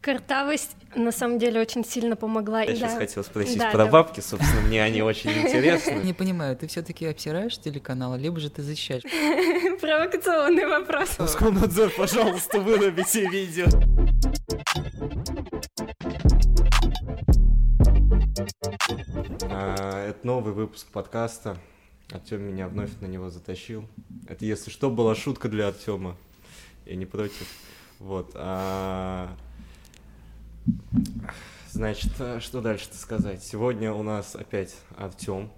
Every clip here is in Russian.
Картавость на самом деле очень сильно помогла. Я да. сейчас хотел спросить да, про да. бабки, собственно, мне они очень интересны. Не понимаю, ты все-таки обсираешь телеканал, либо же ты защищаешь? Провокационный вопрос. Роскомнадзор, пожалуйста, вырубите видео. А, это новый выпуск подкаста. Артем меня вновь на него затащил. Это, если что, была шутка для Артема. Я не против. Вот. А... Значит, э, что дальше-то сказать? Сегодня у нас опять Артем,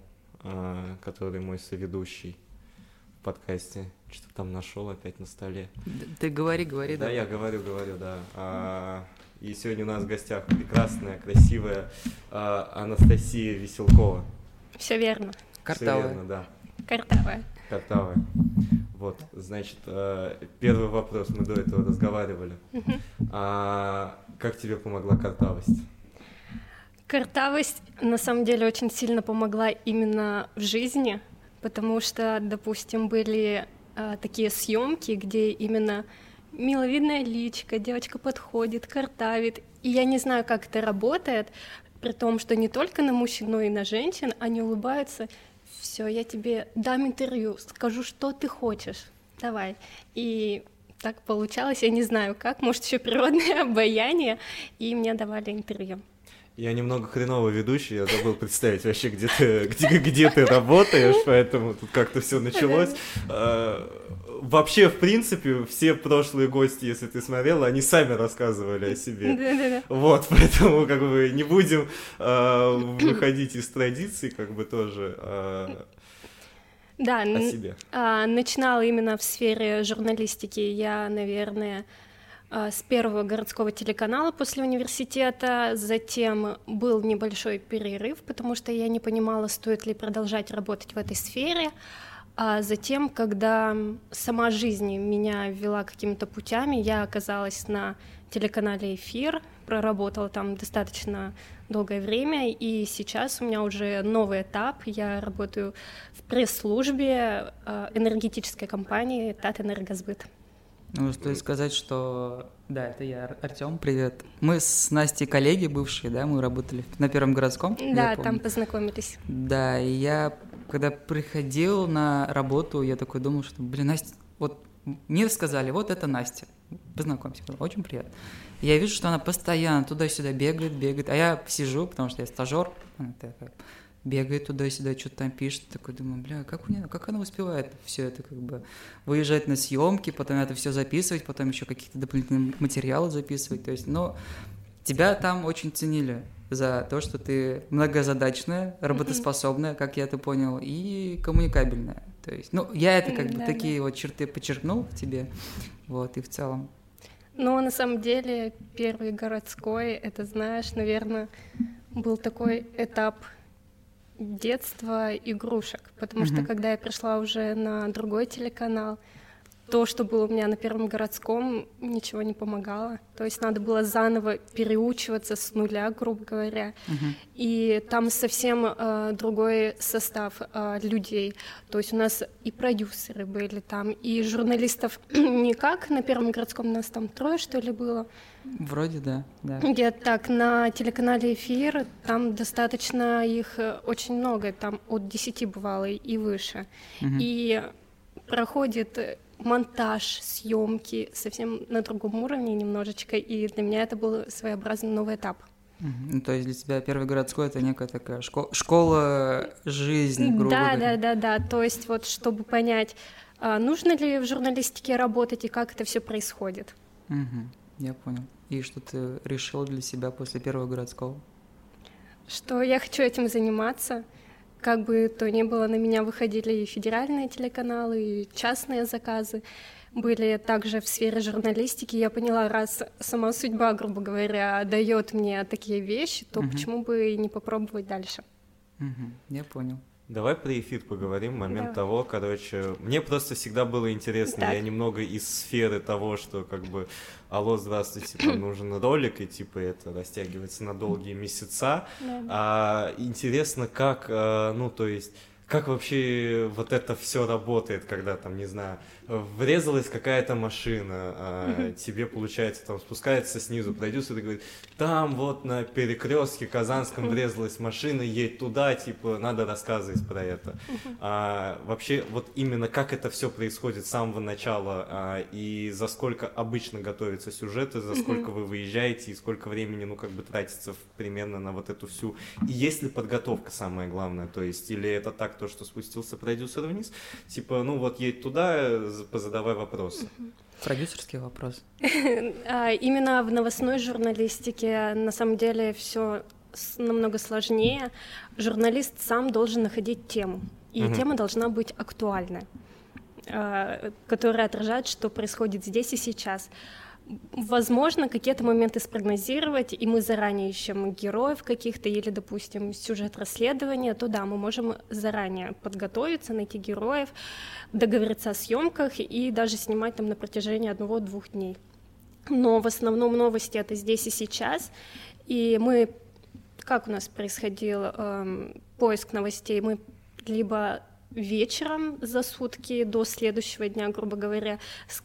а, который мой соведущий в подкасте. Что там нашел опять на столе. Ты говори, говори. Да, да. я говорю, говорю, да. А, и сегодня у нас в гостях прекрасная, красивая а, Анастасия Веселкова. Все верно. Картавая. Все верно, да. Картавая. Картавая. Вот, значит, э, первый вопрос, мы до этого разговаривали. А как тебе помогла картавость? Картавость на самом деле очень сильно помогла именно в жизни, потому что, допустим, были э, такие съемки, где именно миловидная личка, девочка подходит, картавит, и я не знаю, как это работает, при том, что не только на мужчин, но и на женщин. Они улыбаются. Все, я тебе дам интервью, скажу, что ты хочешь, давай. И так получалось, я не знаю как, может, еще природное обаяние, и мне давали интервью. Я немного хреновый ведущий, я забыл представить вообще, где ты, где, где ты работаешь, поэтому тут как-то все началось. А, вообще, в принципе, все прошлые гости, если ты смотрела, они сами рассказывали о себе. Да-да-да. Вот, поэтому как бы не будем э, выходить из традиций, как бы тоже э, да, о себе. Э, начинала именно в сфере журналистики. Я, наверное, с первого городского телеканала после университета, затем был небольшой перерыв, потому что я не понимала, стоит ли продолжать работать в этой сфере. А затем, когда сама жизнь меня вела какими-то путями, я оказалась на телеканале «Эфир», проработала там достаточно долгое время, и сейчас у меня уже новый этап. Я работаю в пресс-службе а, энергетической компании «Татэнергосбыт». Ну, стоит сказать, что... Да, это я, Артем, привет. Мы с Настей коллеги бывшие, да, мы работали на Первом городском. Да, там познакомились. Да, и я когда приходил на работу, я такой думал, что, блин, Настя, вот мне сказали, вот это Настя, познакомься, очень приятно. Я вижу, что она постоянно туда-сюда бегает, бегает, а я сижу, потому что я стажер, она такая, бегает туда-сюда, что-то там пишет, такой думаю, бля, как у нее, как она успевает все это как бы выезжать на съемки, потом это все записывать, потом еще какие-то дополнительные материалы записывать, то есть, но тебя там очень ценили, за то, что ты многозадачная, работоспособная, как я это понял, и коммуникабельная. То есть, ну, я это как бы да, такие да. вот черты подчеркнул в тебе, вот, и в целом. Ну, на самом деле, первый городской, это, знаешь, наверное, был такой этап детства игрушек, потому mm-hmm. что когда я пришла уже на другой телеканал, то, что было у меня на первом городском, ничего не помогало. То есть надо было заново переучиваться с нуля, грубо говоря. Uh-huh. И там совсем э, другой состав э, людей. То есть у нас и продюсеры были там, и журналистов никак. На первом городском нас там трое, что ли, было. Вроде да, да. Где-то так, на телеканале «Эфир» там достаточно их э, очень много, там от десяти бывало и выше. Uh-huh. И проходит монтаж, съемки совсем на другом уровне немножечко, и для меня это был своеобразный новый этап. Ну, то есть для тебя первый городской это некая такая школа, школа жизни, грубо да, говоря. Да, да, да, то есть вот чтобы понять, а, нужно ли в журналистике работать и как это все происходит. Угу, я понял. И что ты решил для себя после первого городского? Что я хочу этим заниматься, как бы то ни было, на меня выходили и федеральные телеканалы, и частные заказы были также в сфере журналистики. Я поняла, раз сама судьба, грубо говоря, дает мне такие вещи, то угу. почему бы и не попробовать дальше? Угу, я понял. Давай про эфир поговорим. Момент Давай. того, короче, мне просто всегда было интересно. Так. Я немного из сферы того, что как бы, алло, здравствуйте, там нужен ролик, и типа это растягивается на долгие месяца. Да. А, интересно, как, а, ну, то есть как вообще вот это все работает, когда там, не знаю, врезалась какая-то машина, а тебе, получается, там спускается снизу продюсер и говорит, там вот на перекрестке Казанском врезалась машина, едь туда, типа, надо рассказывать про это. А, вообще, вот именно как это все происходит с самого начала, а, и за сколько обычно готовятся сюжеты, за сколько вы выезжаете, и сколько времени, ну, как бы тратится примерно на вот эту всю... И есть ли подготовка, самое главное, то есть, или это так, то, что спустился продюсер вниз, типа, ну, вот едь туда, позадавай вопросы. Продюсерский вопрос. А, именно в новостной журналистике на самом деле все намного сложнее. Журналист сам должен находить тему, и угу. тема должна быть актуальной, а, которая отражает, что происходит здесь и сейчас возможно какие-то моменты спрогнозировать, и мы заранее ищем героев каких-то, или, допустим, сюжет расследования, то да, мы можем заранее подготовиться, найти героев, договориться о съемках и даже снимать там на протяжении одного-двух дней. Но в основном новости это здесь и сейчас, и мы, как у нас происходил э, поиск новостей, мы либо вечером за сутки до следующего дня, грубо говоря,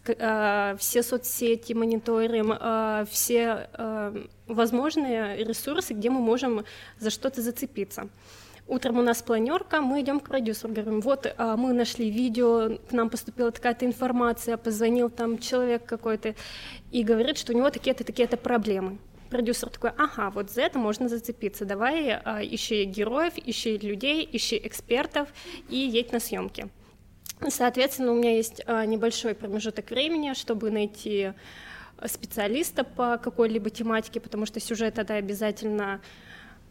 э, все соцсети мониторим, э, все э, возможные ресурсы, где мы можем за что-то зацепиться. Утром у нас планерка, мы идем к продюсеру, говорим, вот мы нашли видео, к нам поступила такая-то информация, позвонил там человек какой-то и говорит, что у него такие-то, такие-то проблемы продюсер такой, ага, вот за это можно зацепиться, давай а, ищи героев, ищи людей, ищи экспертов и едь на съемки. Соответственно, у меня есть а, небольшой промежуток времени, чтобы найти специалиста по какой-либо тематике, потому что сюжет это обязательно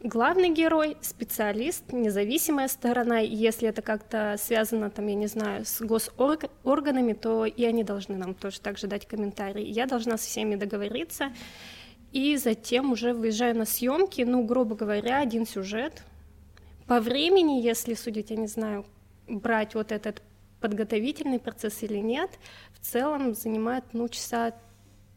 главный герой, специалист, независимая сторона. И если это как-то связано, там, я не знаю, с госорганами, то и они должны нам тоже также дать комментарии. Я должна со всеми договориться и затем уже выезжаю на съемки, ну, грубо говоря, один сюжет. По времени, если судить, я не знаю, брать вот этот подготовительный процесс или нет, в целом занимает, ну, часа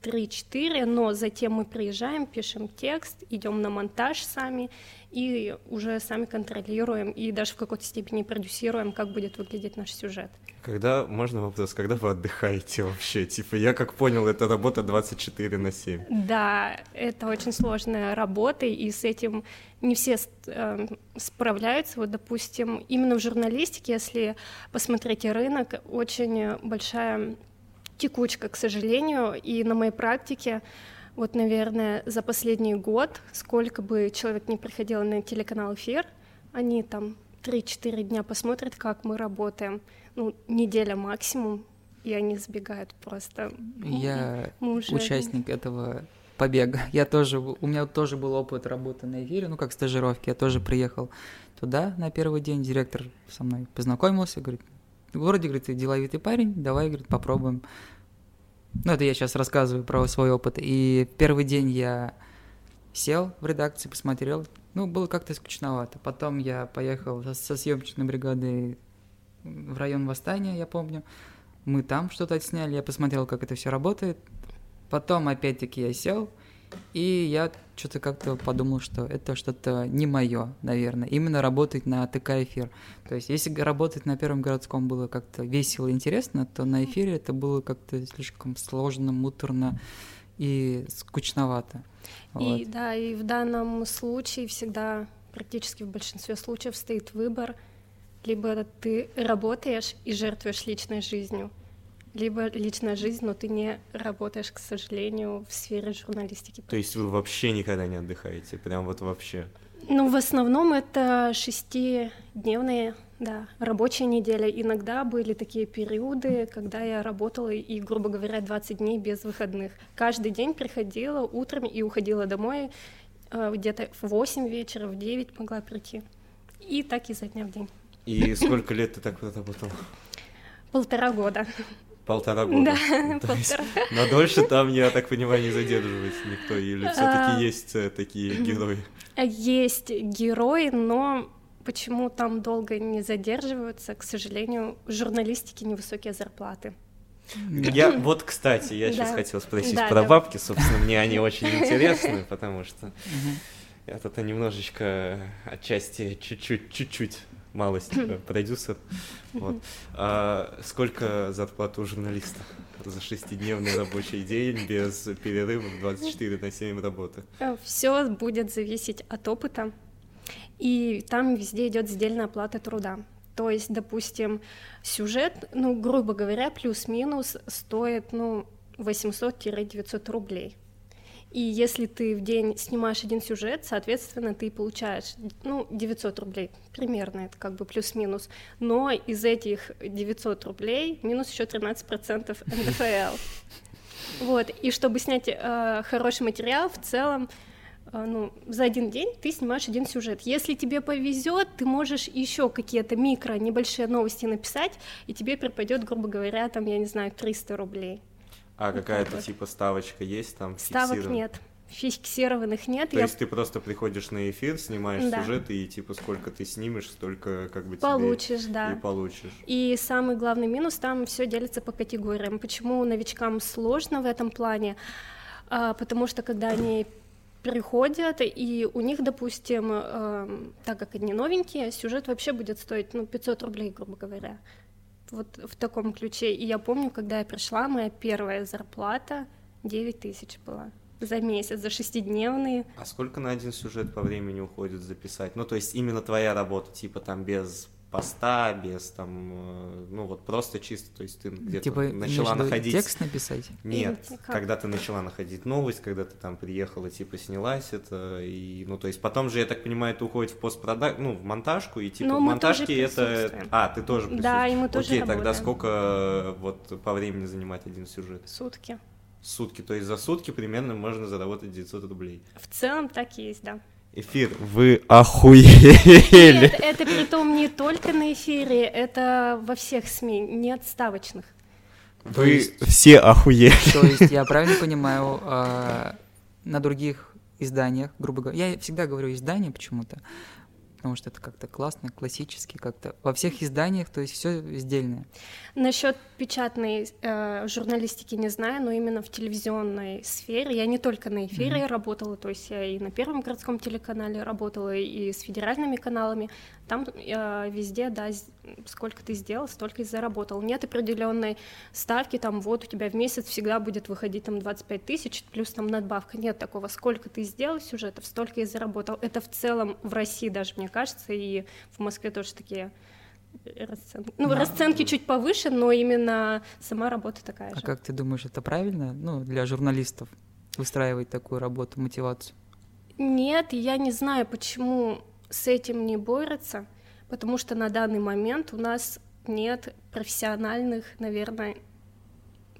3-4, но затем мы приезжаем, пишем текст, идем на монтаж сами и уже сами контролируем и даже в какой-то степени продюсируем, как будет выглядеть наш сюжет. Когда, можно вопрос, когда вы отдыхаете вообще? Типа, я как понял, это работа 24 на 7. Да, это очень сложная работа, и с этим не все э, справляются. Вот, допустим, именно в журналистике, если посмотреть рынок, очень большая текучка, к сожалению, и на моей практике вот, наверное, за последний год, сколько бы человек не приходил на телеканал «Эфир», они там 3-4 дня посмотрят, как мы работаем, ну, неделя максимум, и они сбегают просто. Я уже... участник этого побега. Я тоже, у меня тоже был опыт работы на эфире, ну, как стажировки. Я тоже приехал туда на первый день, директор со мной познакомился, говорит, вроде, говорит, ты деловитый парень, давай, говорит, попробуем. Ну, это я сейчас рассказываю про свой опыт. И первый день я сел в редакции, посмотрел. Ну, было как-то скучновато. Потом я поехал со съемочной бригадой в район Восстания, я помню. Мы там что-то отсняли, я посмотрел, как это все работает. Потом опять-таки я сел, и я что-то как-то подумал, что это что-то не мое, наверное. Именно работать на ТК эфир. То есть, если работать на Первом городском было как-то весело и интересно, то на эфире это было как-то слишком сложно, муторно и скучновато. И вот. да, и в данном случае всегда, практически в большинстве случаев, стоит выбор. Либо ты работаешь и жертвуешь личной жизнью, либо личная жизнь, но ты не работаешь, к сожалению, в сфере журналистики. То есть вы вообще никогда не отдыхаете, прям вот вообще? Ну, в основном это шестидневные, да, рабочая неделя. Иногда были такие периоды, когда я работала и, грубо говоря, 20 дней без выходных. Каждый день приходила утром и уходила домой э, где-то в 8 вечера, в 9 могла прийти. И так изо дня в день. И сколько лет ты так работала? Полтора года. Полтора года. Да, полтора. Но дольше там, я так понимаю, не задерживается никто, или все таки а, есть э, такие герои? Есть герои, но почему там долго не задерживаются, к сожалению, в журналистике невысокие зарплаты. Я вот, кстати, я сейчас хотел спросить про бабки, собственно, мне они очень интересны, потому что я тут немножечко отчасти чуть-чуть, чуть-чуть малость, э, продюсер. Вот. А сколько зарплат у журналиста за шестидневный рабочий день без перерывов 24 на 7 работы? Э, Все будет зависеть от опыта, и там везде идет сдельная оплата труда. То есть, допустим, сюжет, ну, грубо говоря, плюс-минус стоит, ну, 800-900 рублей. И если ты в день снимаешь один сюжет, соответственно, ты получаешь, ну, 900 рублей, примерно, это как бы плюс-минус. Но из этих 900 рублей минус еще 13% НДФЛ. Вот, и чтобы снять э, хороший материал, в целом, э, ну, за один день ты снимаешь один сюжет. Если тебе повезет, ты можешь еще какие-то микро, небольшие новости написать, и тебе припадет, грубо говоря, там, я не знаю, 300 рублей. А какая-то вот. типа ставочка есть там? Ставок нет. Фиксированных нет. То я... есть ты просто приходишь на эфир, снимаешь да. сюжет, и типа сколько ты снимешь, столько как бы получишь, тебе да. и получишь. И самый главный минус, там все делится по категориям. Почему новичкам сложно в этом плане? А, потому что когда они приходят, и у них, допустим, э, так как они новенькие, сюжет вообще будет стоить, ну, 500 рублей, грубо говоря вот в таком ключе. И я помню, когда я пришла, моя первая зарплата 9 тысяч была за месяц, за шестидневные. А сколько на один сюжет по времени уходит записать? Ну, то есть именно твоя работа, типа там без поста, без там, э, ну вот просто чисто, то есть ты где-то типа, начала находить... текст написать? Нет, Или, когда ты начала находить новость, когда ты там приехала, типа снялась это, и, ну то есть потом же, я так понимаю, это уходит в постпродакт, ну в монтажку, и типа Но в монтажке это... А, ты тоже Да, и мы тоже Окей, работаем. тогда сколько вот по времени занимать один сюжет? Сутки. Сутки, то есть за сутки примерно можно заработать 900 рублей. В целом так и есть, да. Эфир, вы охуели. Нет, это при том не только на эфире, это во всех СМИ, не отставочных. Вы есть, все охуели. То есть я правильно понимаю, э, на других изданиях, грубо говоря, я всегда говорю издания почему-то, потому что это как-то классно, классически как-то. Во всех изданиях, то есть все сдельное. Насчет печатной э, журналистики не знаю, но именно в телевизионной сфере я не только на эфире mm-hmm. работала, то есть я и на Первом городском телеканале работала, и с федеральными каналами. Там э, везде, да, сколько ты сделал, столько и заработал. Нет определенной ставки, там вот у тебя в месяц всегда будет выходить там 25 тысяч, плюс там надбавка. Нет такого, сколько ты сделал сюжетов, столько и заработал. Это в целом в России даже, мне кажется, и в Москве тоже такие расценки. Ну, да. расценки чуть повыше, но именно сама работа такая а же. А как ты думаешь, это правильно, ну, для журналистов выстраивать такую работу, мотивацию? Нет, я не знаю, почему с этим не борются, потому что на данный момент у нас нет профессиональных, наверное,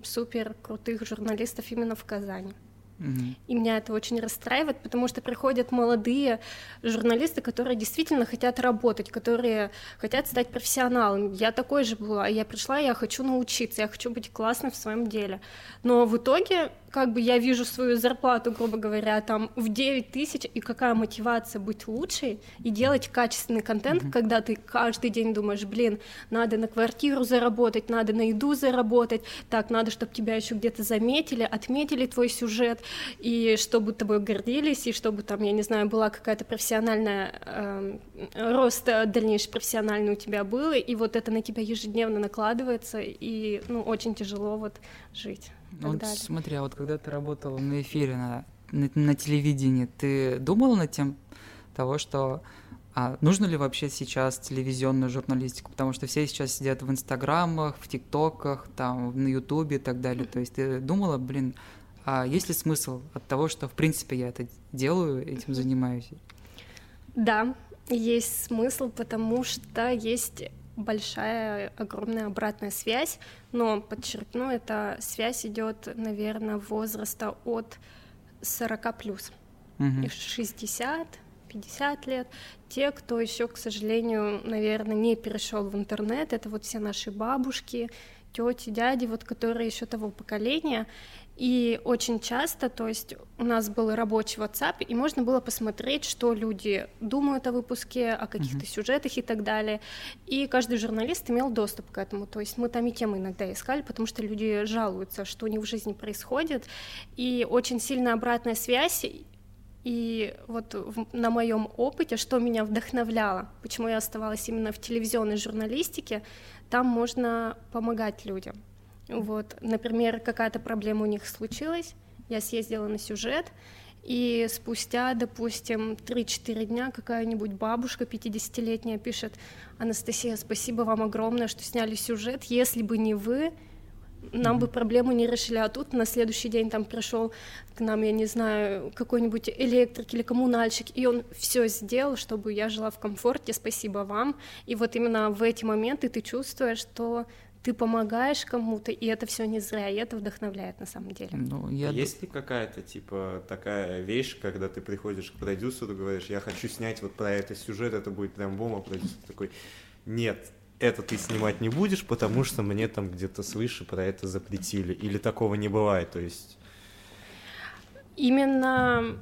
супер крутых журналистов именно в Казани. И меня это очень расстраивает, потому что приходят молодые журналисты, которые действительно хотят работать, которые хотят стать профессионалами. Я такой же была. Я пришла, я хочу научиться, я хочу быть классной в своем деле. Но в итоге как бы я вижу свою зарплату, грубо говоря, там в 9 тысяч, и какая мотивация быть лучшей и делать качественный контент, mm-hmm. когда ты каждый день думаешь, блин, надо на квартиру заработать, надо на еду заработать, так, надо, чтобы тебя еще где-то заметили, отметили твой сюжет, и чтобы тобой гордились, и чтобы там, я не знаю, была какая-то профессиональная, э, рост дальнейший профессиональный у тебя был, и вот это на тебя ежедневно накладывается, и, ну, очень тяжело вот жить. Ну, вот смотри, а вот когда ты работала на эфире, на, на, на телевидении, ты думала над тем того, что а нужно ли вообще сейчас телевизионную журналистику? Потому что все сейчас сидят в инстаграмах, в тиктоках, там, на ютубе и так далее. То есть ты думала, блин, а есть ли смысл от того, что, в принципе, я это делаю, этим занимаюсь? Да, есть смысл, потому что есть большая, огромная обратная связь, но, подчеркну, эта связь идет, наверное, возраста от 40 плюс, угу. 60, 50 лет. Те, кто еще, к сожалению, наверное, не перешел в интернет, это вот все наши бабушки, тети, дяди, вот которые еще того поколения, и очень часто, то есть у нас был рабочий WhatsApp, и можно было посмотреть, что люди думают о выпуске, о каких-то mm-hmm. сюжетах и так далее. И каждый журналист имел доступ к этому. То есть мы там и темы иногда искали, потому что люди жалуются, что у них в жизни происходит. И очень сильная обратная связь И вот в, на моем опыте, что меня вдохновляло, почему я оставалась именно в телевизионной журналистике, там можно помогать людям. Вот, например, какая-то проблема у них случилась, я съездила на сюжет, и спустя, допустим, 3-4 дня какая-нибудь бабушка 50-летняя пишет, Анастасия, спасибо вам огромное, что сняли сюжет, если бы не вы, нам mm-hmm. бы проблему не решили, а тут на следующий день там пришел к нам, я не знаю, какой-нибудь электрик или коммунальщик, и он все сделал, чтобы я жила в комфорте, спасибо вам. И вот именно в эти моменты ты чувствуешь, что ты помогаешь кому-то, и это все не зря, и это вдохновляет на самом деле. Ну, я... Есть ли какая-то, типа, такая вещь, когда ты приходишь к продюсеру, говоришь, я хочу снять вот про это сюжет, это будет прям бомба, продюсер такой, нет, это ты снимать не будешь, потому что мне там где-то свыше про это запретили, или такого не бывает, то есть... Именно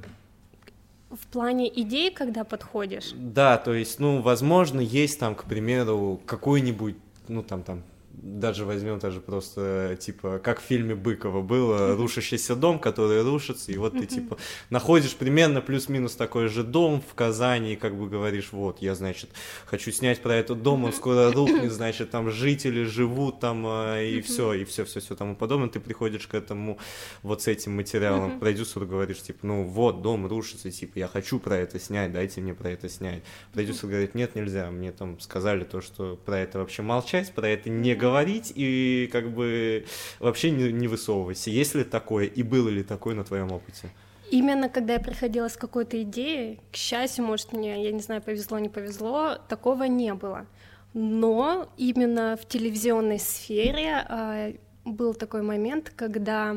в плане идей, когда подходишь? Да, то есть, ну, возможно, есть там, к примеру, какой-нибудь, ну, там, там, даже возьмем даже просто, типа, как в фильме Быкова было, рушащийся дом, который рушится, и вот ты, типа, находишь примерно плюс-минус такой же дом в Казани, и как бы говоришь, вот, я, значит, хочу снять про этот дом, он скоро рухнет, значит, там жители живут там, а, и все, и все, все, все тому подобное, ты приходишь к этому вот с этим материалом, продюсеру говоришь, типа, ну, вот, дом рушится, типа, я хочу про это снять, дайте мне про это снять. Продюсер говорит, нет, нельзя, мне там сказали то, что про это вообще молчать, про это не говорить, говорить и как бы вообще не, не высовывайся. Есть ли такое и было ли такое на твоем опыте? Именно когда я приходила с какой-то идеей, к счастью, может, мне, я не знаю, повезло, не повезло, такого не было. Но именно в телевизионной сфере э, был такой момент, когда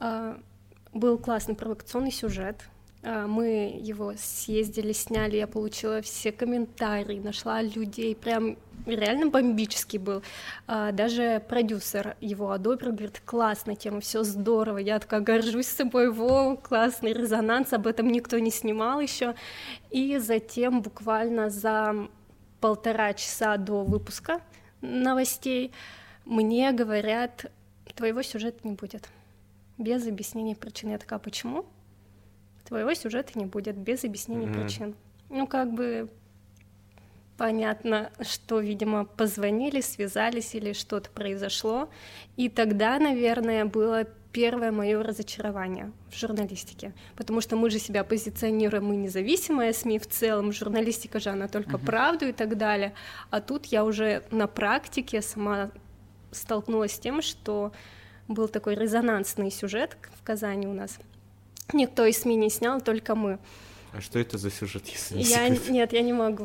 э, был классный провокационный сюжет, мы его съездили, сняли, я получила все комментарии, нашла людей, прям реально бомбический был. А, даже продюсер его одобрил, говорит, классная тема, все здорово, я такая горжусь собой, во, классный резонанс, об этом никто не снимал еще. И затем буквально за полтора часа до выпуска новостей мне говорят, твоего сюжета не будет. Без объяснения причин. Я такая, почему? Твоего сюжета не будет без объяснений mm-hmm. причин. Ну, как бы понятно, что, видимо, позвонили, связались или что-то произошло. И тогда, наверное, было первое мое разочарование в журналистике, потому что мы же себя позиционируем, мы независимая СМИ в целом, журналистика же она только uh-huh. правду и так далее, а тут я уже на практике сама столкнулась с тем, что был такой резонансный сюжет в Казани у нас, Никто из СМИ не снял, только мы. А что это за сюжет, если не я, Нет, я не могу,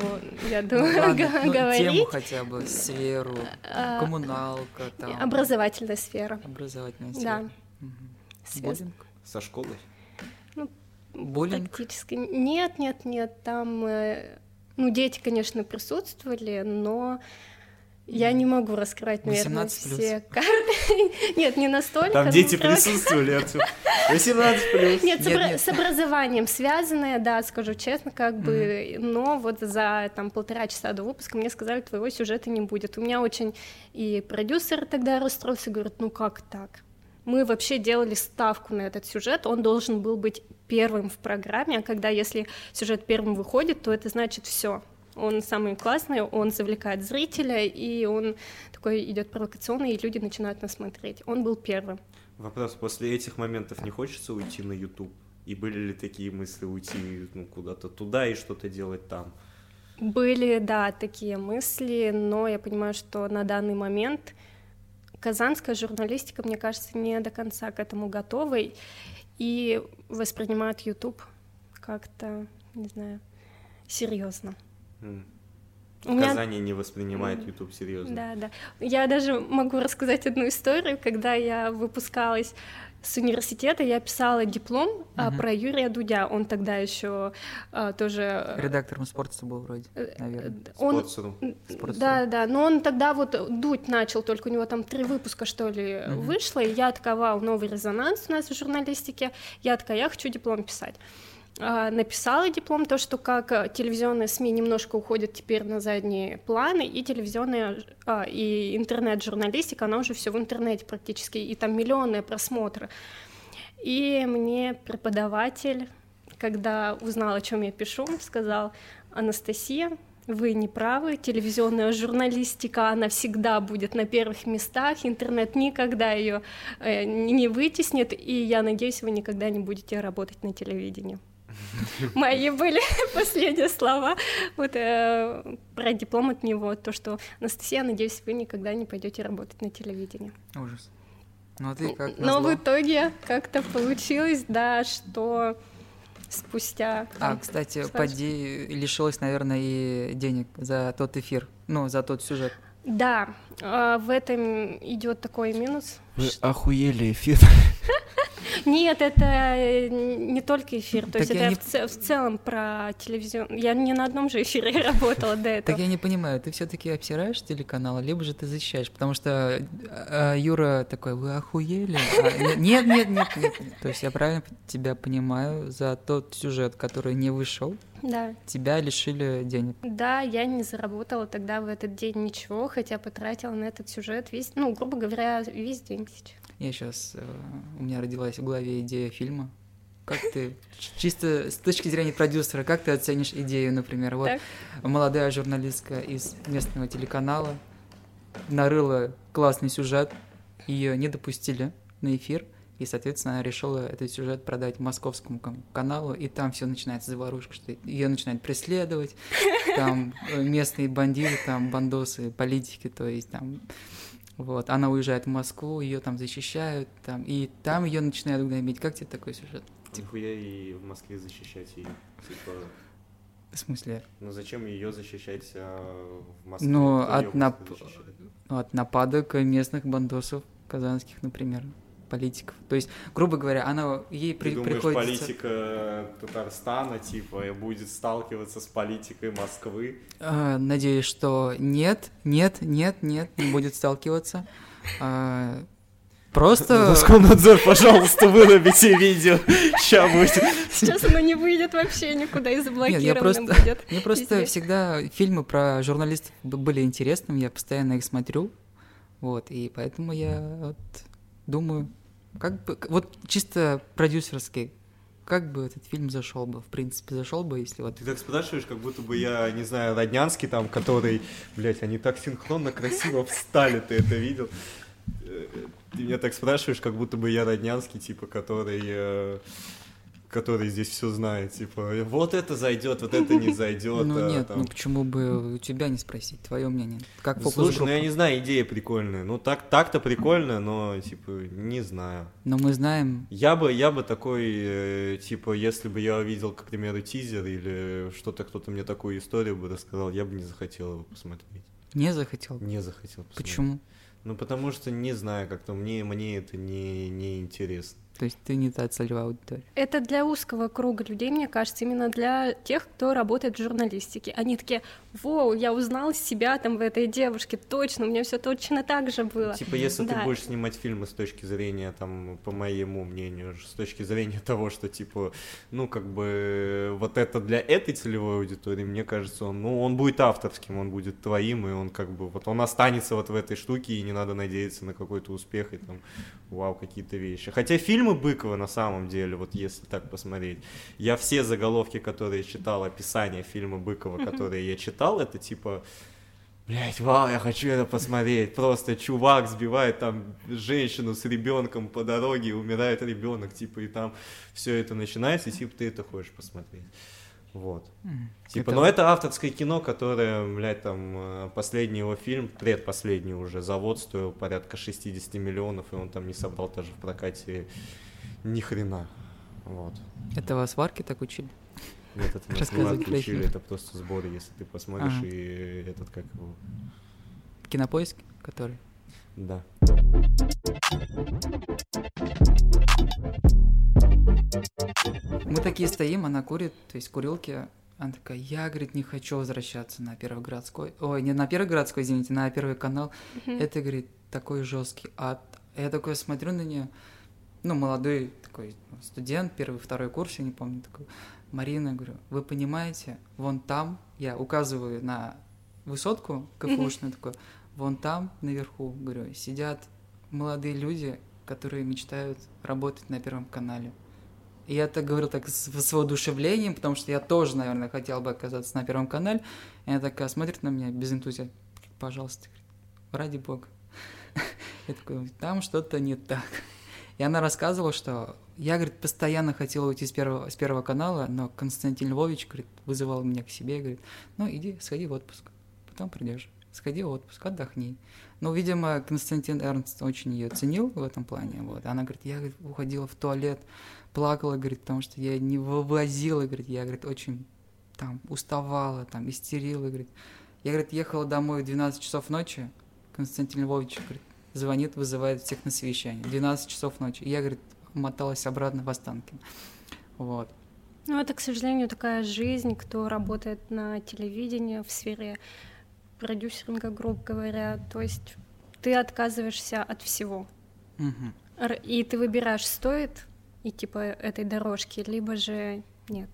я ну думаю, ну, ладно, ну, говорить. Тему хотя бы, сферу, а, коммуналка, там. Образовательная сфера. Образовательная сфера. Да. Угу. Буллинг? Со школой? Ну, Буллинг? Практически. Нет, нет, нет, там, э, ну, дети, конечно, присутствовали, но я не могу раскрывать, наверное, все карты. Нет, не настолько. Там дети присутствовали. 18 плюс. Нет, нет, нет, с образованием связанное, да, скажу честно, как бы, но вот за там полтора часа до выпуска мне сказали, твоего сюжета не будет. У меня очень и продюсер тогда расстроился, говорит, ну как так? Мы вообще делали ставку на этот сюжет, он должен был быть первым в программе, а когда если сюжет первым выходит, то это значит все, он самый классный, он завлекает зрителя, и он такой идет провокационный, и люди начинают нас смотреть. Он был первым. Вопрос, после этих моментов не хочется уйти на YouTube? И были ли такие мысли уйти ну, куда-то туда и что-то делать там? Были, да, такие мысли, но я понимаю, что на данный момент казанская журналистика, мне кажется, не до конца к этому готова и воспринимает YouTube как-то, не знаю, серьезно. В меня... Казани не воспринимает YouTube серьезно. Да, да. Я даже могу рассказать одну историю, когда я выпускалась с университета, я писала диплом uh-huh. про Юрия Дудя. Он тогда еще а, тоже... Редактором спортса был вроде, э, наверное. Он... Спортсу. Да, да. Но он тогда вот Дудь начал, только у него там три выпуска, что ли, uh-huh. вышло, и я такова, новый резонанс у нас в журналистике. Я такая, я хочу диплом писать. А, написала диплом, то, что как э, телевизионные СМИ немножко уходят теперь на задние планы, и телевизионная а, и интернет-журналистика, она уже все в интернете практически, и там миллионные просмотры. И мне преподаватель когда узнал, о чем я пишу, сказал, Анастасия, вы не правы, телевизионная журналистика, она всегда будет на первых местах, интернет никогда ее э, не вытеснит, и я надеюсь, вы никогда не будете работать на телевидении. Мои были последние слова вот э, про диплом от него, то, что Анастасия, надеюсь, вы никогда не пойдете работать на телевидении. Ужас. Ну, а ты как Но в итоге как-то получилось, да, что спустя. А, кстати, Саша. поди лишилась, наверное, и денег за тот эфир, ну, за тот сюжет. Да, а, в этом идет такой минус. Вы охуели эфир. Нет, это э, не только эфир, то есть это в, целом про телевизион. Я не на одном же эфире работала до этого. Так я не понимаю, ты все-таки обсираешь телеканал, либо же ты защищаешь, потому что э, Юра такой, вы охуели? А, нет, нет, нет, нет. То есть я правильно тебя понимаю, за тот сюжет, который не вышел, да. Тебя лишили денег. Да, я не заработала тогда в этот день ничего, хотя потратила на этот сюжет весь, ну, грубо говоря, весь день сейчас. Я сейчас, э, у меня родилась в голове идея фильма. Как ты, чисто с точки зрения продюсера, как ты оценишь идею, например? Вот так. молодая журналистка из местного телеканала нарыла классный сюжет, ее не допустили на эфир, и, соответственно, она решила этот сюжет продать московскому каналу, и там все начинается заварушка, что ее начинают преследовать, там э, местные бандиты, там бандосы, политики, то есть там вот, она уезжает в Москву, ее там защищают, там, и там ее начинают гнобить. Как тебе такой сюжет? Нихуя и в Москве защищать ее. Типа... В смысле? Ну зачем ее защищать а в Москве? Ну, от, нап... от нападок местных бандосов казанских, например политиков. То есть, грубо говоря, она ей Ты при, думаешь, приходится... политика Татарстана, типа, будет сталкиваться с политикой Москвы? А, надеюсь, что нет, нет, нет, нет, не будет сталкиваться. А, просто... Роскомнадзор, пожалуйста, вырубите видео. Сейчас будет. Сейчас оно не выйдет вообще никуда и заблокировано Нет, я просто, будет. Мне просто всегда фильмы про журналистов были интересными, я постоянно их смотрю. Вот, и поэтому я вот думаю, как бы, вот чисто продюсерский, как бы этот фильм зашел бы, в принципе, зашел бы, если вот... Ты так спрашиваешь, как будто бы я, не знаю, Роднянский там, который, блядь, они так синхронно красиво встали, ты это видел? Э, ты меня так спрашиваешь, как будто бы я Роднянский, типа, который э, который здесь все знает, типа, вот это зайдет, вот это не зайдет. Ну нет, ну почему бы у тебя не спросить, твое мнение? Как фокус Слушай, ну я не знаю, идея прикольная. Ну так так-то прикольно, но типа не знаю. Но мы знаем. Я бы я бы такой э, типа, если бы я увидел, к примеру, тизер или что-то кто-то мне такую историю бы рассказал, я бы не захотел его посмотреть. Не захотел? Не захотел. Посмотреть. Почему? Ну потому что не знаю, как-то мне мне это не не интересно. То есть ты не та целевая аудитория. Это для узкого круга людей, мне кажется, именно для тех, кто работает в журналистике. Они такие, воу, я узнал себя там в этой девушке, точно, у меня все точно так же было. Типа, если да. ты будешь снимать фильмы с точки зрения, там, по моему мнению, с точки зрения того, что, типа, ну, как бы, вот это для этой целевой аудитории, мне кажется, он, ну, он будет авторским, он будет твоим, и он, как бы, вот он останется вот в этой штуке, и не надо надеяться на какой-то успех, и там, вау, какие-то вещи. Хотя фильм фильмы Быкова на самом деле, вот если так посмотреть, я все заголовки, которые читал, описание фильма Быкова, которые я читал, это типа Блять, вау, я хочу это посмотреть. Просто чувак сбивает там женщину с ребенком по дороге, умирает ребенок, типа, и там все это начинается, и типа ты это хочешь посмотреть. Вот. Mm. Типа, это... но это авторское кино, которое, блядь, там, э, последний его фильм, предпоследний уже, завод стоил порядка 60 миллионов, и он там не собрал даже в прокате ни хрена. Вот. Это вас варки так учили? Нет, это нас варки учили, это просто сборы, если ты посмотришь, ага. и этот, как его... Кинопоиск, который? Да. Мы такие стоим, она курит, то есть курилки. Она такая, я, говорит, не хочу возвращаться на Первый городской. Ой, не на Первый городской, извините, на Первый канал. Это, говорит, такой жесткий ад. Я такой смотрю на нее, ну, молодой такой студент, первый, второй курс, я не помню, такой, Марина, говорю, вы понимаете, вон там, я указываю на высотку КФУшную, такой, вон там, наверху, говорю, сидят молодые люди, которые мечтают работать на Первом канале. И я это говорил так с, с воодушевлением, потому что я тоже, наверное, хотел бы оказаться на Первом канале. И она такая смотрит на меня без энтузиазма. Пожалуйста, ради бога. Я такой, там что-то не так. И она рассказывала, что я, говорит, постоянно хотела уйти с первого, с первого канала, но Константин Львович, говорит, вызывал меня к себе, говорит, ну, иди, сходи в отпуск, потом придешь. Сходи в отпуск, отдохни. Ну, видимо, Константин Эрнст очень ее ценил в этом плане. Вот. Она говорит, я говорит, уходила в туалет, плакала, говорит, потому что я не вывозила, говорит, я, говорит, очень там уставала, там истерила, говорит. Я, говорит, ехала домой в 12 часов ночи, Константин Львович, говорит, звонит, вызывает всех на совещание. 12 часов ночи. И я, говорит, моталась обратно в Останкино. Вот. Ну, это, к сожалению, такая жизнь, кто работает на телевидении в сфере продюсеринга, грубо говоря. То есть ты отказываешься от всего. Угу. И ты выбираешь, стоит идти по этой дорожке, либо же нет.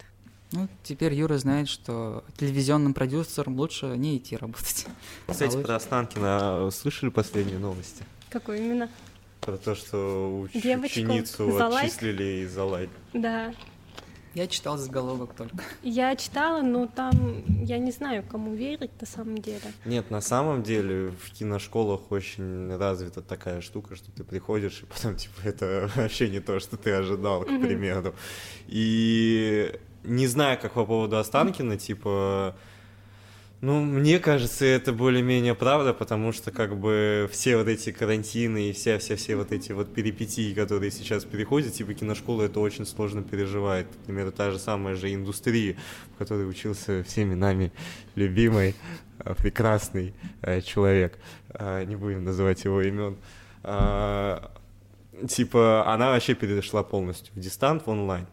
Ну, теперь Юра знает, что телевизионным продюсером лучше не идти работать. Кстати, а про Останкина слышали последние новости? Какой именно? Про то, что уч- ученицу за отчислили из-за лайк. Да. Я читал заголовок только. Я читала, но там я не знаю, кому верить на самом деле. Нет, на самом деле в киношколах очень развита такая штука, что ты приходишь, и потом, типа, это вообще не то, что ты ожидал, к примеру. И не знаю, как по поводу Останкина, типа, ну, мне кажется, это более-менее правда, потому что как бы все вот эти карантины и все-все-все вот эти вот перипетии, которые сейчас переходят, типа киношкола это очень сложно переживает. Например, та же самая же индустрия, в которой учился всеми нами любимый, э, прекрасный э, человек, э, не будем называть его имен, типа она вообще перешла полностью в дистант, в онлайн.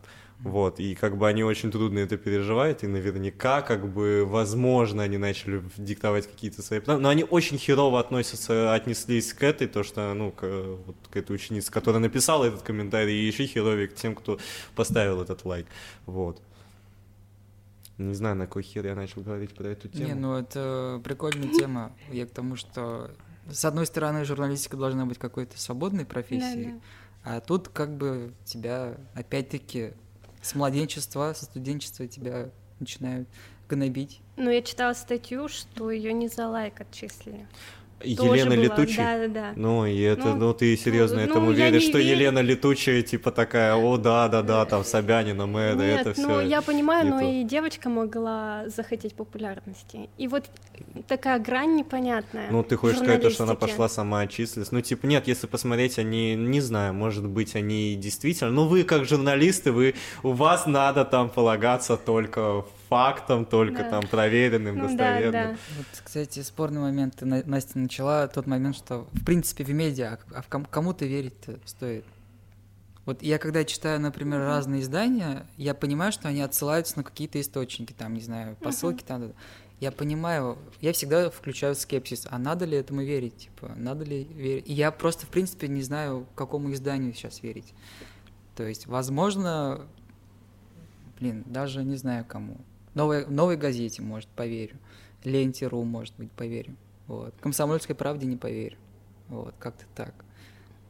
Вот, и как бы они очень трудно это переживают, и наверняка, как бы, возможно, они начали диктовать какие-то свои планы, но они очень херово относятся, отнеслись к этой, то, что, ну, к, вот, к этой ученице, которая написала этот комментарий, и еще херовее к тем, кто поставил этот лайк, вот. Не знаю, на какой хер я начал говорить про эту тему. Не, ну это прикольная тема. Я к тому, что с одной стороны журналистика должна быть какой-то свободной профессией, да, да. а тут как бы тебя опять-таки с младенчества, со студенчества тебя начинают гнобить. Ну, я читала статью, что ее не за лайк отчислили. Елена была. Летучая? Да, да, да. Ну, и это, ну, ну ты серьезно ну, этому ну, веришь, что верю. Елена Летучая, типа такая, о, да, да, да, там Собянина, Мэда, Нет, это все. Ну, я понимаю, но то. и девочка могла захотеть популярности. И вот такая грань непонятная. Ну, ты хочешь сказать, что она пошла сама отчислилась? Ну, типа, нет, если посмотреть, они, не знаю, может быть, они действительно, ну, вы как журналисты, вы, у вас надо там полагаться только в фактом, только да. там проверенным, ну, достоверным. Да, да. Вот, кстати, спорный момент. Настя начала тот момент, что в принципе в медиа, а кому-то верить стоит. Вот я когда читаю, например, uh-huh. разные издания, я понимаю, что они отсылаются на какие-то источники, там, не знаю, посылки uh-huh. там. Я понимаю, я всегда включаю скепсис, а надо ли этому верить, типа, надо ли верить. И я просто, в принципе, не знаю, какому изданию сейчас верить. То есть, возможно, блин, даже не знаю кому. Новой, новой газете, может, поверю. Ленте.ру, может быть, поверю. Вот. Комсомольской правде не поверю. Вот, как-то так.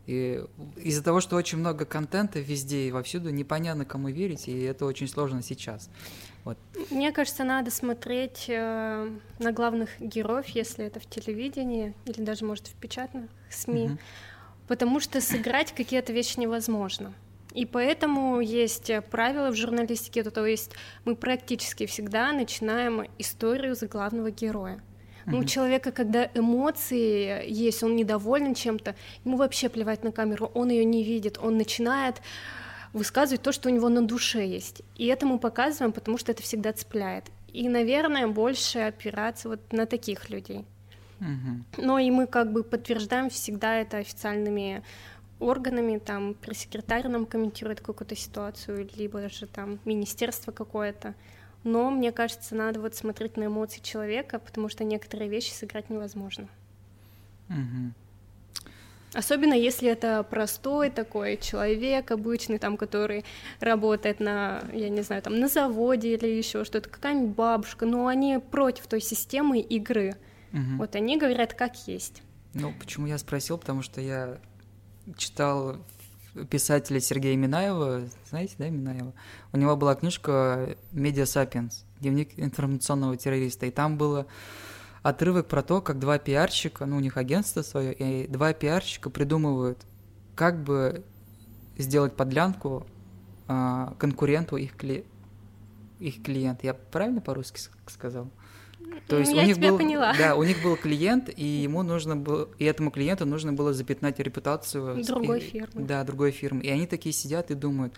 И из-за того, что очень много контента везде и вовсюду, непонятно, кому верить, и это очень сложно сейчас. Вот. Мне кажется, надо смотреть э, на главных героев, если это в телевидении или даже, может, в печатных СМИ, угу. потому что сыграть какие-то вещи невозможно. И поэтому есть правила в журналистике, то есть мы практически всегда начинаем историю за главного героя. Ну, у человека, когда эмоции есть, он недоволен чем-то, ему вообще плевать на камеру, он ее не видит, он начинает высказывать то, что у него на душе есть. И это мы показываем, потому что это всегда цепляет. И, наверное, больше опираться вот на таких людей. Угу. Но и мы как бы подтверждаем всегда это официальными органами, там пресс-секретарь нам комментирует какую-то ситуацию, либо же там министерство какое-то. Но мне кажется, надо вот смотреть на эмоции человека, потому что некоторые вещи сыграть невозможно. Угу. Особенно если это простой такой человек обычный, там, который работает на, я не знаю, там, на заводе или еще что-то, какая-нибудь бабушка, но они против той системы игры. Угу. Вот они говорят, как есть. Ну, почему я спросил, потому что я читал писателя Сергея Минаева, знаете, да, Минаева? У него была книжка «Медиа Сапиенс», дневник информационного террориста, и там было отрывок про то, как два пиарщика, ну, у них агентство свое, и два пиарщика придумывают, как бы сделать подлянку а, конкуренту их, кли... их клиент. Я правильно по-русски сказал? То есть Я у них тебя был, поняла. Да, у них был клиент, и ему нужно было, и этому клиенту нужно было запятнать репутацию другой и, фирмы. Да, другой фирмы. И они такие сидят и думают,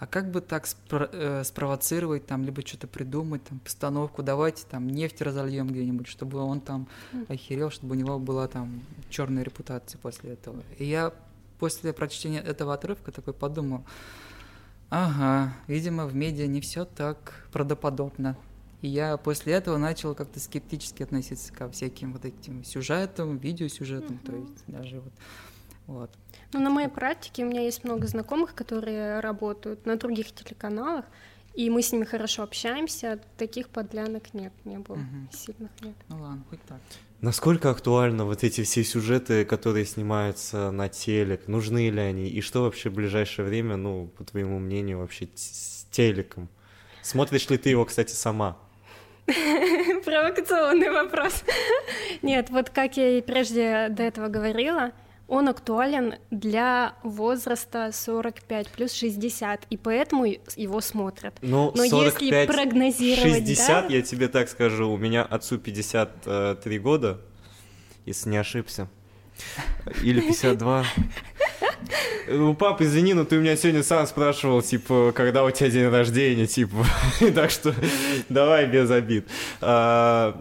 а как бы так спро- э, спровоцировать там, либо что-то придумать, там, постановку, давайте там нефть разольем где-нибудь, чтобы он там охерел, чтобы у него была там черная репутация после этого. И я после прочтения этого отрывка такой подумал, ага, видимо, в медиа не все так правдоподобно. И я после этого начал как-то скептически относиться ко всяким вот этим сюжетам, видеосюжетам, mm-hmm. то есть даже вот. вот. Ну, на моей практике у меня есть много знакомых, которые работают на других телеканалах, и мы с ними хорошо общаемся, таких подлянок нет, не было, угу. сильных нет. Ну ладно, хоть так. Насколько актуальны вот эти все сюжеты, которые снимаются на телек? Нужны ли они? И что вообще в ближайшее время, ну, по твоему мнению, вообще с телеком? Смотришь ли ты его, кстати, сама? Провокационный вопрос. Нет, вот как я и прежде до этого говорила, он актуален для возраста 45 плюс 60, и поэтому его смотрят. Ну, Но 45, если прогнозировать... 60, да? я тебе так скажу, у меня отцу 53 года, если не ошибся. Или 52. Ну, пап, извини, но ты у меня сегодня сам спрашивал, типа, когда у тебя день рождения, типа, так что давай без обид. А,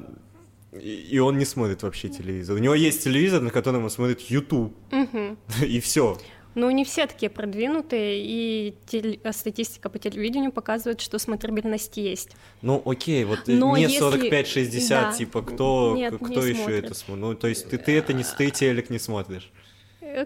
и он не смотрит вообще телевизор. У него есть телевизор, на котором он смотрит YouTube. И все. Ну, не все такие продвинутые, и теле... статистика по телевидению показывает, что смотрибельность есть. Ну, окей, вот Но не если... 45-60, да. типа, кто, Нет, кто еще это смотрит? Ну, то есть ты, ты это не ты телек не смотришь.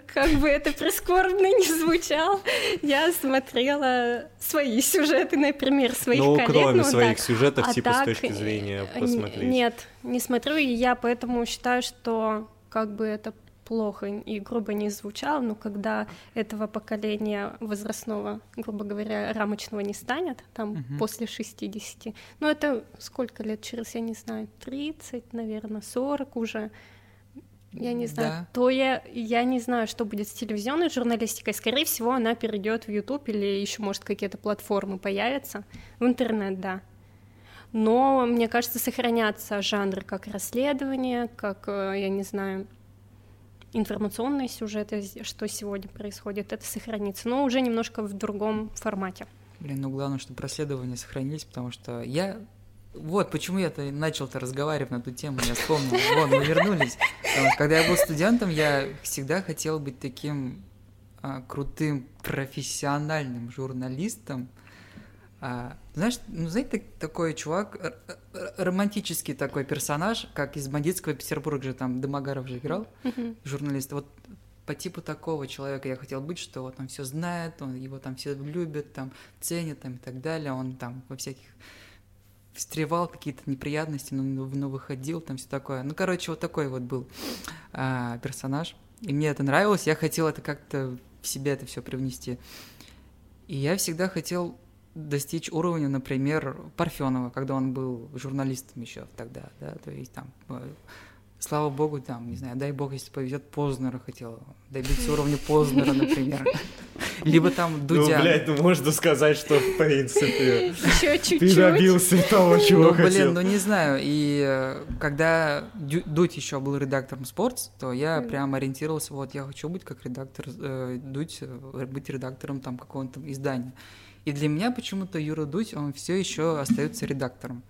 Как бы это прискорбно не звучало, я смотрела свои сюжеты, например, своих ну, коллег. Ну, своих так. сюжетов, а типа так, с точки зрения э, посмотреть. Нет, не смотрю, и я поэтому считаю, что как бы это плохо и грубо не звучало, но когда этого поколения возрастного, грубо говоря, рамочного не станет, там угу. после 60, ну это сколько лет через, я не знаю, 30, наверное, 40 уже, я не знаю, да. то я, я не знаю, что будет с телевизионной журналистикой. Скорее всего, она перейдет в YouTube или еще, может, какие-то платформы появятся. В интернет, да. Но, мне кажется, сохранятся жанры как расследование, как, э, я не знаю, информационные сюжеты, что сегодня происходит, это сохранится, но уже немножко в другом формате. Блин, ну главное, чтобы расследования сохранились, потому что я вот почему я-то начал-то разговаривать на эту тему, я вспомнил. Вот, мы вернулись. Когда я был студентом, я всегда хотел быть таким а, крутым профессиональным журналистом. А, знаешь, ну знаете, такой чувак, романтический такой персонаж, как из бандитского Петербурга же там Домогаров же играл, mm-hmm. журналист. Вот по типу такого человека я хотел быть, что вот он все знает, он его там все любят, там ценят там и так далее, он там во всяких встревал какие-то неприятности, но, но выходил, там все такое. Ну, короче, вот такой вот был а, персонаж. И мне это нравилось, я хотел это как-то в себе это все привнести. И я всегда хотел достичь уровня, например, Парфенова, когда он был журналистом еще тогда, да, то есть там э, слава богу, там, не знаю, дай бог, если повезет, Познера хотел добиться уровня Познера, например. Либо там ну, Дудя. Ну, блядь, ну можно сказать, что в принципе Еще чуть-чуть. ты добился того, чего ну, хотел. блин, ну не знаю. И э, когда Дудь еще был редактором Sports, то я прям ориентировался, вот я хочу быть как редактор, э, Дудь, э, быть редактором там какого-то издания. И для меня почему-то Юра Дудь, он все еще остается редактором.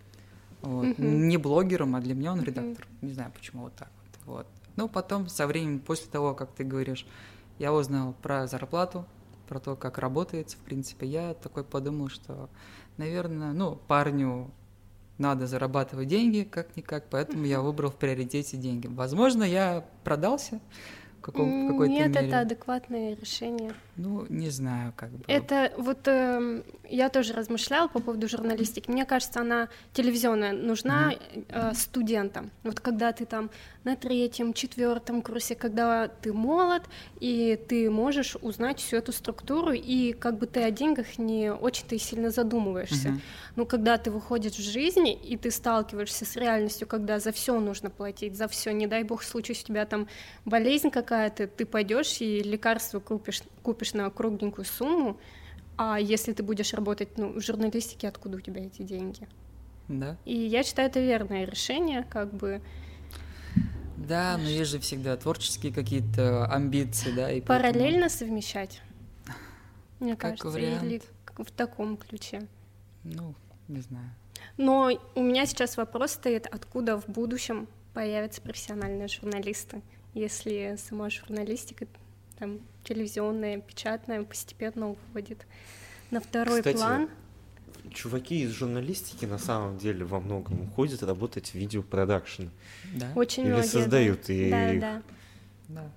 Вот. Mm-hmm. Не блогером, а для меня он редактор. Mm-hmm. Не знаю, почему вот так вот. вот. Но потом, со временем, после того, как ты говоришь, я узнал про зарплату, про то, как работает, в принципе, я такой подумал, что, наверное, ну, парню надо зарабатывать деньги как-никак, поэтому я выбрал в приоритете деньги. Возможно, я продался в, каком, в какой-то Нет, мере. это адекватное решение. Ну, не знаю, как бы. Это вот э, я тоже размышляла по поводу журналистики. Мне кажется, она телевизионная нужна mm-hmm. э, студентам. Вот когда ты там на третьем, четвертом курсе, когда ты молод и ты можешь узнать всю эту структуру и как бы ты о деньгах не очень-то и сильно задумываешься. Mm-hmm. Но когда ты выходишь в жизнь и ты сталкиваешься с реальностью, когда за все нужно платить, за все, не дай бог случись у тебя там болезнь какая-то, ты пойдешь и лекарства купишь, купишь копишь на кругленькую сумму, а если ты будешь работать ну, в журналистике, откуда у тебя эти деньги? Да. И я считаю, это верное решение, как бы. Да, но есть же всегда творческие какие-то амбиции, да, и параллельно поэтому... совмещать. Мне как кажется, вариант. или в таком ключе. Ну, не знаю. Но у меня сейчас вопрос стоит, откуда в будущем появятся профессиональные журналисты, если сама журналистика там телевизионная, печатная постепенно уходит на второй Кстати, план. Чуваки из журналистики на самом деле во многом уходят работать в видеопродакшн. Да. Очень Или многие, создают да. и Да, да. Да.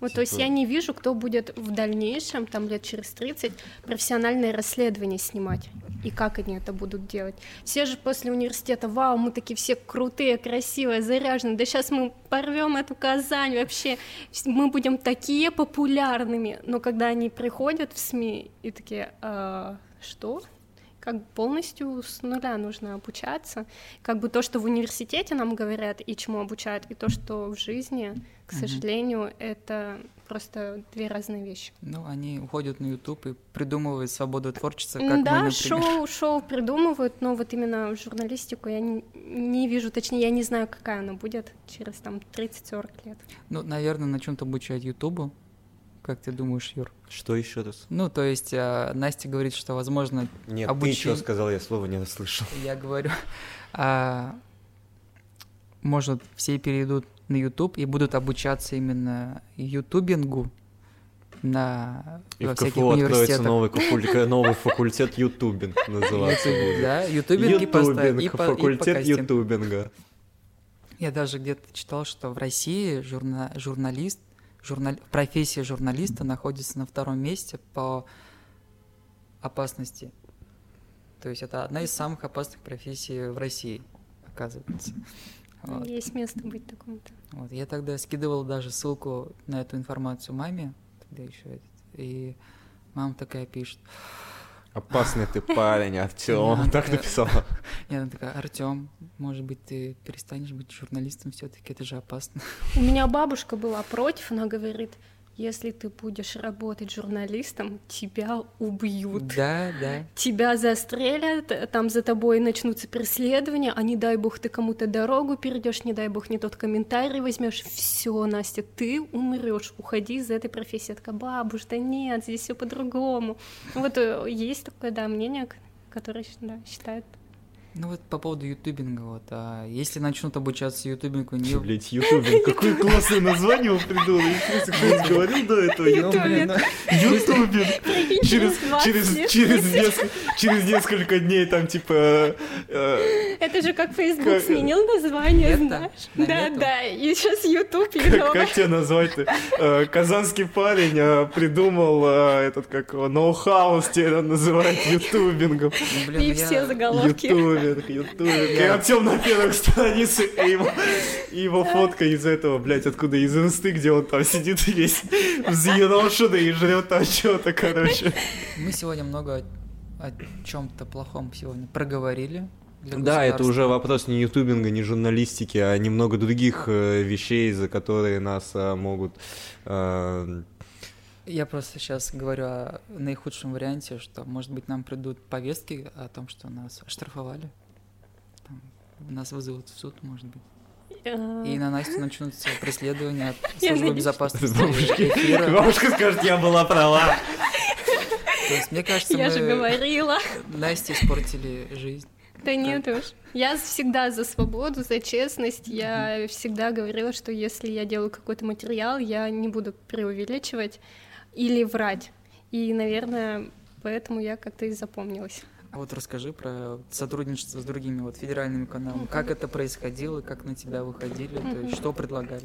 Вот, типа... то есть типа я не вижу, кто будет в дальнейшем, там лет через 30, профессиональные расследования снимать. И как они это будут делать. Все же после университета, вау, мы такие все крутые, красивые, заряженные, да сейчас мы порвем эту Казань вообще, мы будем такие популярными. Но когда они приходят в СМИ и такие, а, что? Как полностью с нуля нужно обучаться. Как бы то, что в университете нам говорят и чему обучают, и то, что в жизни, к mm-hmm. сожалению, это просто две разные вещи. Ну, они уходят на YouTube и придумывают свободу творчества, как да, мы, например. шоу, шоу придумывают, но вот именно журналистику я не, не вижу, точнее, я не знаю, какая она будет через там 30-40 лет. Ну, наверное, на чем-то обучать Ютубу, как ты думаешь, Юр? Что еще раз? Ну, то есть э, Настя говорит, что возможно Нет, обучение... ты что сказал, я слова не расслышал. Я говорю, а, может, все перейдут на YouTube и будут обучаться именно ютубингу на и во в всяких КФУ университетах. новый, кафуль, новый факультет ютубинг называется. будет. Да, ютубинг и поста- и Ютубинг, по- и факультет подкастинг. ютубинга. Я даже где-то читал, что в России журна- журналист журнал... профессия журналиста находится на втором месте по опасности. То есть это одна из самых опасных профессий в России, оказывается. Вот. Есть место быть таком-то. Вот. Я тогда скидывал даже ссылку на эту информацию маме, тогда еще и мама такая пишет. Опасный ты парень, Артем, так написала. Я такая, Артем, может быть, ты перестанешь быть журналистом все-таки, это же опасно. У меня бабушка была против, она говорит, если ты будешь работать журналистом, тебя убьют. Да, да. Тебя застрелят, там за тобой начнутся преследования, а не дай бог ты кому-то дорогу перейдешь, не дай бог не тот комментарий возьмешь. Все, Настя, ты умрешь, уходи из этой профессии. Я такая, бабушка, да нет, здесь все по-другому. Вот э, есть такое, да, мнение, которое да, считает ну вот по поводу ютубинга, вот, а если начнут обучаться ютубингу, не... Блять, ютубинг, какое классное название он придумал, я кто-нибудь говорил до этого? Ютубинг. Ютубинг. Через, через, через, несколько, через несколько дней там типа... Э, Это же как Facebook сменил название, знаешь? Да, да, и сейчас Ютуб как, как тебя назвать-то? Э, казанский парень э, придумал этот, как ноу-хаус, тебя называют ютубингом. И все заголовки ютубинг, ютубинг. И Артем на первых страницах, и его, и его фотка из этого, блядь, откуда, из инсты, где он там сидит весь взъерошенный и жрет там что-то, короче. Мы сегодня много о чем-то плохом сегодня проговорили. Да, это уже вопрос не ютубинга, не журналистики, а немного других э, вещей, за которые нас э, могут э, я просто сейчас говорю о наихудшем варианте, что, может быть, нам придут повестки о том, что нас оштрафовали. Там, нас вызовут в суд, может быть. А. И на Настю начнутся преследования от службы безопасности эфира. Бабушка скажет, я была права. То есть, мне кажется, я же говорила. Насте испортили жизнь. Да нет уж. Я всегда за свободу, за честность. Я всегда говорила, что если я делаю какой-то материал, я не буду преувеличивать или врать. И, наверное, поэтому я как-то и запомнилась. А вот расскажи про сотрудничество с другими вот федеральными каналами. Как это происходило, как на тебя выходили, то есть что предлагали?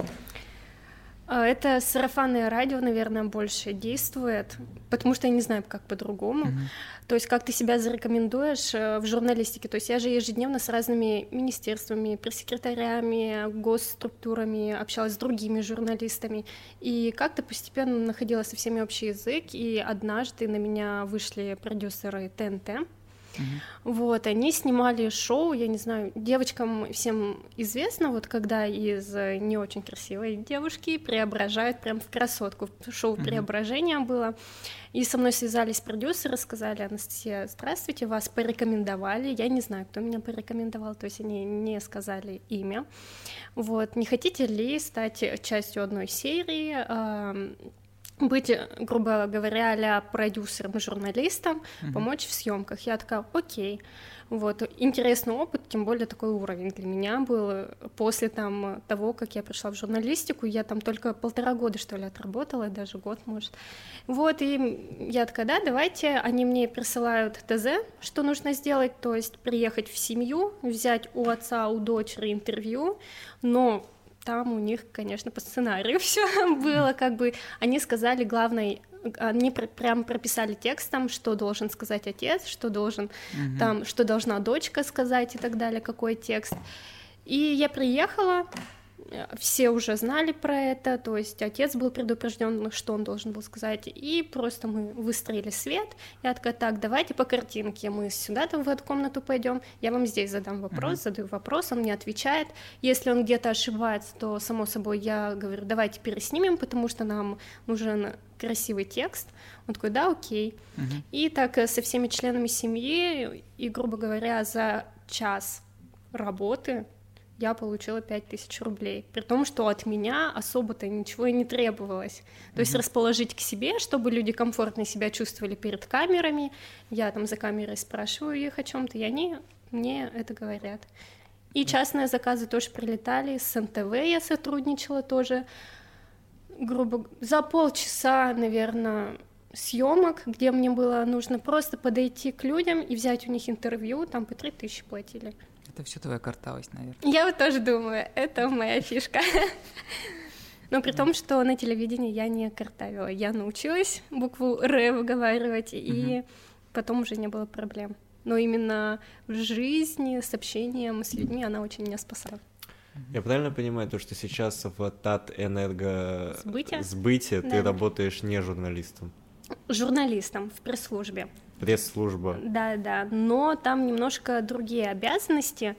А, это сарафанное радио, наверное, больше действует, потому что я не знаю, как по-другому. Mm-hmm. То есть, как ты себя зарекомендуешь э, в журналистике. То есть, я же ежедневно с разными министерствами, пресс-секретарями, госструктурами общалась с другими журналистами. И как-то постепенно находила со всеми общий язык. И однажды на меня вышли продюсеры ТНТ. Uh-huh. Вот, они снимали шоу, я не знаю, девочкам всем известно, вот когда из не очень красивой девушки преображают прям в красотку. Шоу uh-huh. преображения было. И со мной связались продюсеры, сказали, Анастасия, здравствуйте, вас порекомендовали. Я не знаю, кто меня порекомендовал, то есть они не сказали имя. Вот, не хотите ли стать частью одной серии? Быть, грубо говоря, а продюсером, журналистом, mm-hmm. помочь в съемках. Я такая, окей. Вот, интересный опыт, тем более такой уровень для меня был. После там того, как я пришла в журналистику, я там только полтора года, что ли, отработала, даже год, может. Вот, и я такая, да, давайте, они мне присылают ТЗ, что нужно сделать, то есть приехать в семью, взять у отца, у дочери интервью, но там у них, конечно, по сценарию все было, как бы они сказали главное, они пр прям прописали текстом, что должен сказать отец, что должен угу. там, что должна дочка сказать и так далее, какой текст. И я приехала, все уже знали про это, то есть отец был предупрежден, что он должен был сказать, и просто мы выстроили свет. Я такая, так, давайте по картинке, мы сюда там в эту комнату пойдем, я вам здесь задам вопрос, uh-huh. задаю вопрос, он мне отвечает. Если он где-то ошибается, то, само собой, я говорю, давайте переснимем, потому что нам нужен красивый текст. Он такой, да, окей. Uh-huh. И так э, со всеми членами семьи, и, грубо говоря, за час работы я получила 5000 рублей, при том, что от меня особо-то ничего и не требовалось. То mm-hmm. есть расположить к себе, чтобы люди комфортно себя чувствовали перед камерами, я там за камерой спрашиваю их о чем то и они мне это говорят. И частные заказы тоже прилетали, с НТВ я сотрудничала тоже, грубо за полчаса, наверное, съемок, где мне было нужно просто подойти к людям и взять у них интервью, там по 3000 платили. Это все твоя картавость, наверное. Я вот тоже думаю, это моя фишка. Но при том, что на телевидении я не картавила. Я научилась букву «Р» выговаривать, и потом уже не было проблем. Но именно в жизни с общением с людьми она очень меня спасала. Я правильно понимаю то, что сейчас в ТАТ энерго сбытие, сбытие да. ты работаешь не журналистом? Журналистом в пресс-службе пресс-служба. Да, да, но там немножко другие обязанности.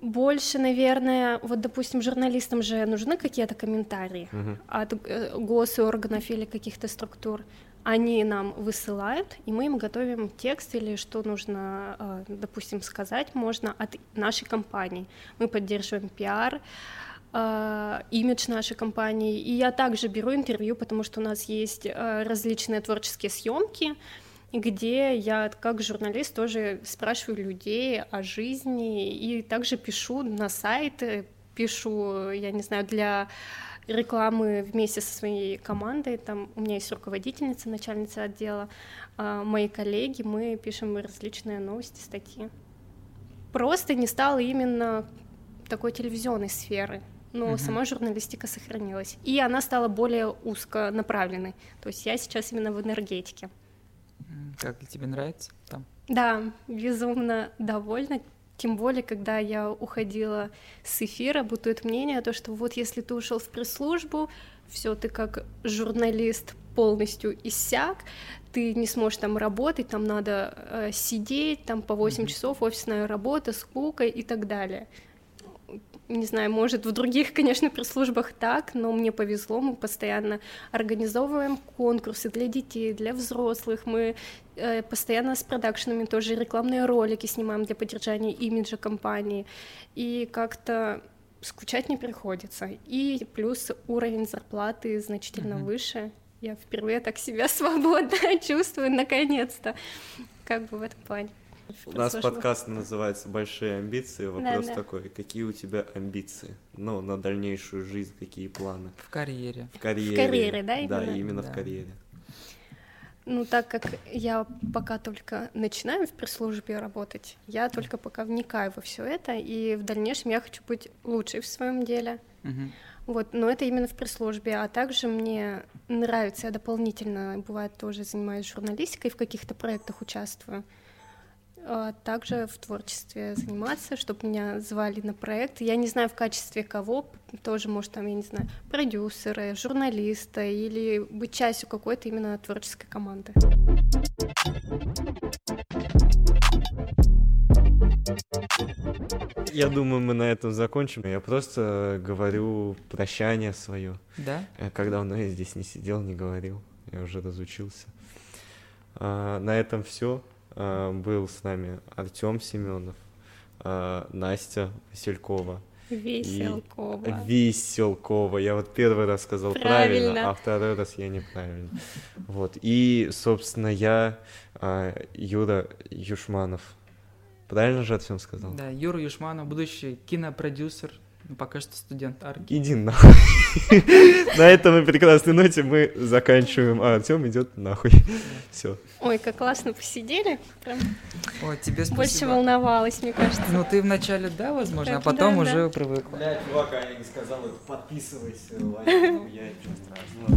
Больше, наверное, вот, допустим, журналистам же нужны какие-то комментарии uh-huh. от э, госорганов или каких-то структур. Они нам высылают, и мы им готовим текст или что нужно, э, допустим, сказать можно от нашей компании. Мы поддерживаем пиар, э, имидж нашей компании. И я также беру интервью, потому что у нас есть различные творческие съемки, где я как журналист тоже спрашиваю людей о жизни и также пишу на сайт, пишу, я не знаю, для рекламы вместе со своей командой. Там у меня есть руководительница, начальница отдела, а, мои коллеги, мы пишем различные новости, статьи. Просто не стало именно такой телевизионной сферы, но uh-huh. сама журналистика сохранилась. И она стала более узконаправленной. То есть я сейчас именно в энергетике. Как тебе нравится там? Да, безумно довольна. Тем более, когда я уходила с эфира, бытует мнение, то, что вот если ты ушел в пресс-службу, все, ты как журналист полностью иссяк, ты не сможешь там работать, там надо э, сидеть, там по 8 mm-hmm. часов офисная работа, скука и так далее не знаю, может, в других, конечно, пресс-службах так, но мне повезло, мы постоянно организовываем конкурсы для детей, для взрослых, мы э, постоянно с продакшенами тоже рекламные ролики снимаем для поддержания имиджа компании, и как-то скучать не приходится. И плюс уровень зарплаты значительно mm-hmm. выше. Я впервые так себя свободно чувствую, наконец-то, как бы в этом плане. У нас подкаст называется «Большие амбиции». Вопрос да, да. такой, какие у тебя амбиции? Ну, на дальнейшую жизнь, какие планы? В карьере. В карьере. В карьере, да, именно? Да, именно да. в карьере. Ну, так как я пока только начинаю в пресс-службе работать, я только пока вникаю во все это, и в дальнейшем я хочу быть лучшей в своем деле. Угу. Вот, но это именно в пресс-службе. А также мне нравится, я дополнительно, бывает, тоже занимаюсь журналистикой, в каких-то проектах участвую. А также в творчестве заниматься, чтобы меня звали на проект. Я не знаю в качестве кого, тоже, может, там, я не знаю, продюсера, журналиста или быть частью какой-то именно творческой команды. Я думаю, мы на этом закончим. Я просто говорю прощание свое. Да? Э, когда он я здесь не сидел, не говорил. Я уже разучился. А, на этом все. А, был с нами Артем Семенов, а, Настя Василькова. Веселкова. И... Веселкова. Я вот первый раз сказал правильно, правильно а второй раз я неправильно. Вот. И, собственно, я Юра Юшманов. Правильно же Артем сказал? Да, Юра Юшманов, будущий кинопродюсер, ну, пока что студент арки. Иди нахуй. На этой прекрасной ноте мы заканчиваем. А Артем идет нахуй. Все. Ой, как классно посидели. Ой, тебе спасибо. Больше волновалась, мне кажется. Ну, ты вначале, да, возможно, а потом уже привык. Блядь, чувак, а я не сказал, подписывайся, лайк, ну, я ничего страшного.